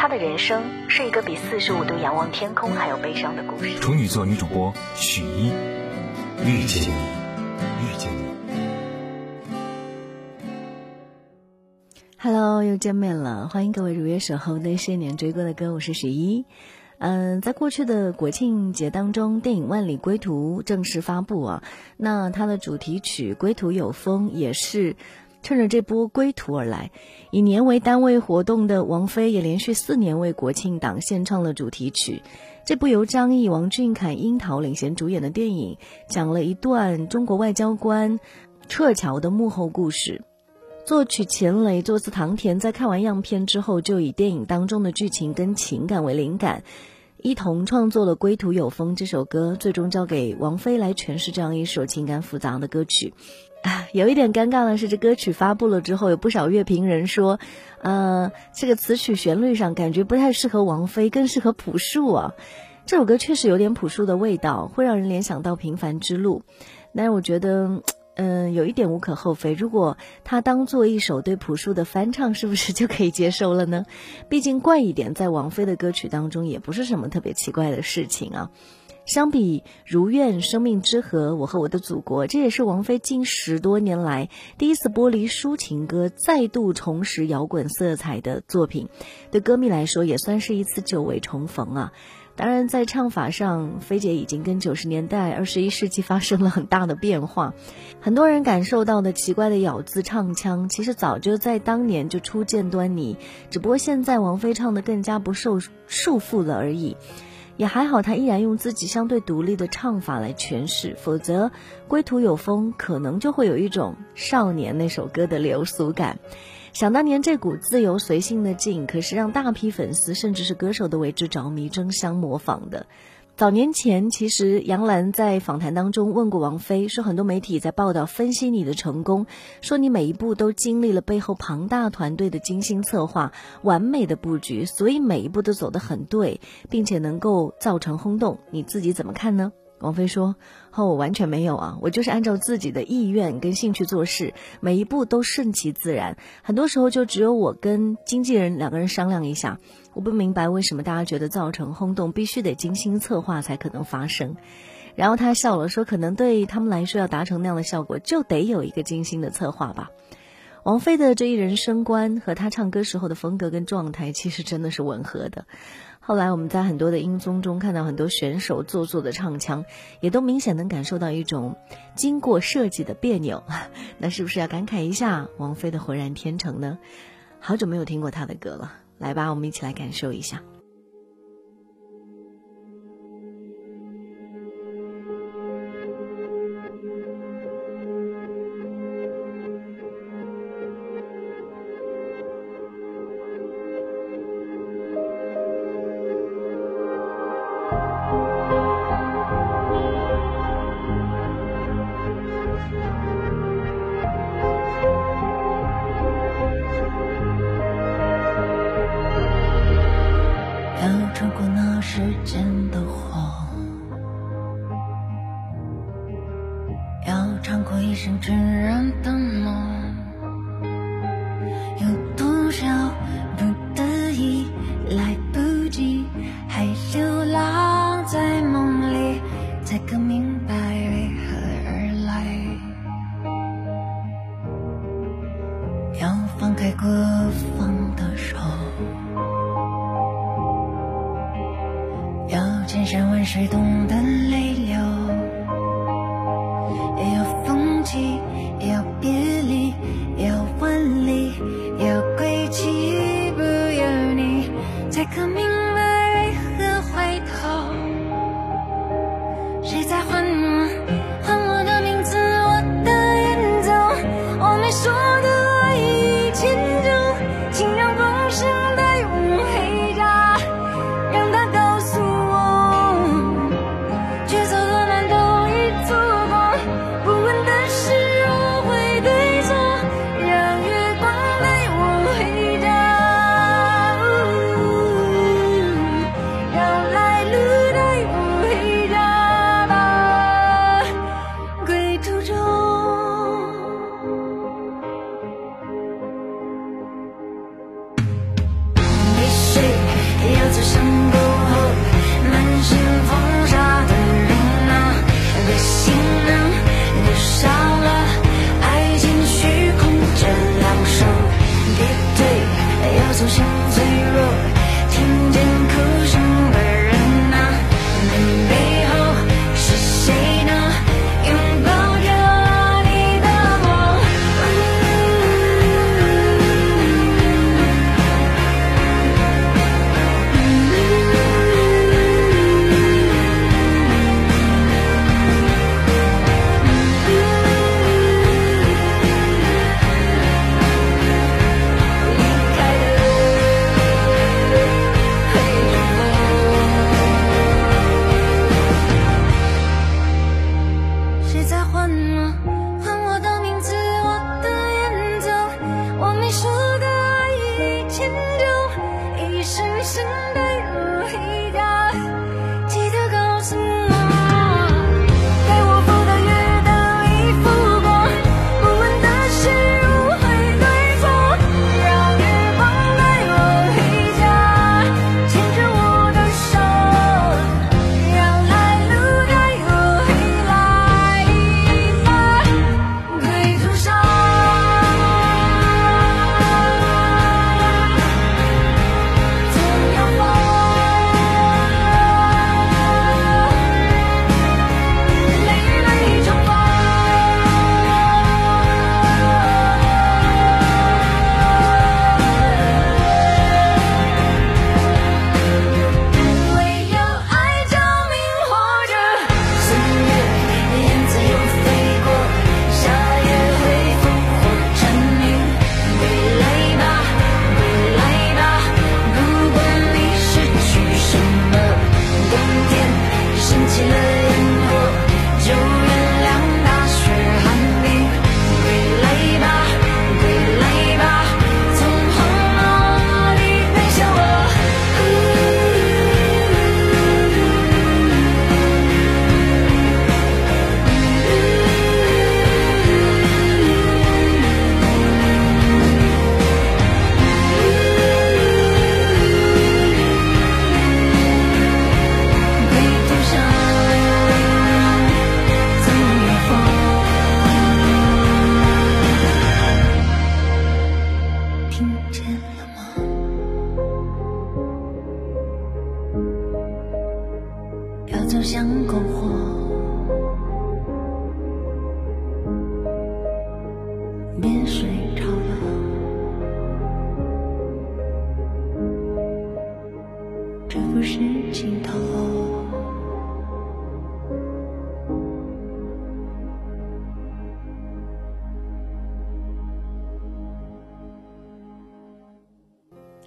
他的人生是一个比四十五度仰望天空还要悲伤的故事。处女座女主播许一，遇见你，遇见你。Hello，又见面了，欢迎各位如约守候那些年追过的歌，我是许一。嗯，在过去的国庆节当中，电影《万里归途》正式发布啊。那它的主题曲《归途有风》也是趁着这波归途而来。以年为单位活动的王菲也连续四年为国庆档献唱了主题曲。这部由张译、王俊凯、樱桃领衔主演的电影，讲了一段中国外交官撤侨的幕后故事。作曲钱雷，作词唐田，在看完样片之后，就以电影当中的剧情跟情感为灵感，一同创作了《归途有风》这首歌，最终交给王菲来诠释这样一首情感复杂的歌曲。啊，有一点尴尬的是，这歌曲发布了之后，有不少乐评人说，呃，这个词曲旋律上感觉不太适合王菲，更适合朴树啊。这首歌确实有点朴树的味道，会让人联想到《平凡之路》，但是我觉得。嗯，有一点无可厚非。如果它当做一首对朴树的翻唱，是不是就可以接受了呢？毕竟怪一点，在王菲的歌曲当中也不是什么特别奇怪的事情啊。相比《如愿》《生命之河》《我和我的祖国》，这也是王菲近十多年来第一次剥离抒情歌，再度重拾摇滚色彩的作品。对歌迷来说，也算是一次久违重逢啊。当然，在唱法上，菲姐已经跟九十年代、二十一世纪发生了很大的变化。很多人感受到的奇怪的咬字唱腔，其实早就在当年就初见端倪，只不过现在王菲唱的更加不受束缚了而已。也还好，他依然用自己相对独立的唱法来诠释，否则《归途有风》可能就会有一种少年那首歌的流俗感。想当年，这股自由随性的劲，可是让大批粉丝甚至是歌手都为之着迷，争相模仿的。早年前，其实杨澜在访谈当中问过王菲，说很多媒体在报道分析你的成功，说你每一步都经历了背后庞大团队的精心策划、完美的布局，所以每一步都走得很对，并且能够造成轰动。你自己怎么看呢？王菲说：“哦，我完全没有啊，我就是按照自己的意愿跟兴趣做事，每一步都顺其自然。很多时候就只有我跟经纪人两个人商量一下。我不明白为什么大家觉得造成轰动必须得精心策划才可能发生。”然后他笑了，说：“可能对他们来说，要达成那样的效果，就得有一个精心的策划吧。”王菲的这一人生观和她唱歌时候的风格跟状态，其实真的是吻合的。后来我们在很多的音综中看到很多选手做作的唱腔，也都明显能感受到一种经过设计的别扭。那是不是要感慨一下王菲的浑然天成呢？好久没有听过她的歌了，来吧，我们一起来感受一下。那时间的火，要尝过一生炙热的梦，才谁也要走向。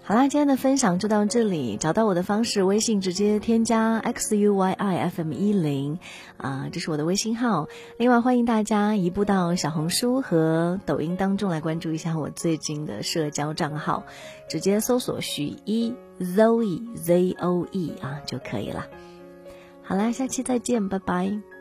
好啦，今天的分享就到这里。找到我的方式，微信直接添加 x u y i f m 一零，啊，这是我的微信号。另外，欢迎大家移步到小红书和抖音当中来关注一下我最近的社交账号，直接搜索许一 Zoe Z O E 啊就可以了。好啦，下期再见，拜拜。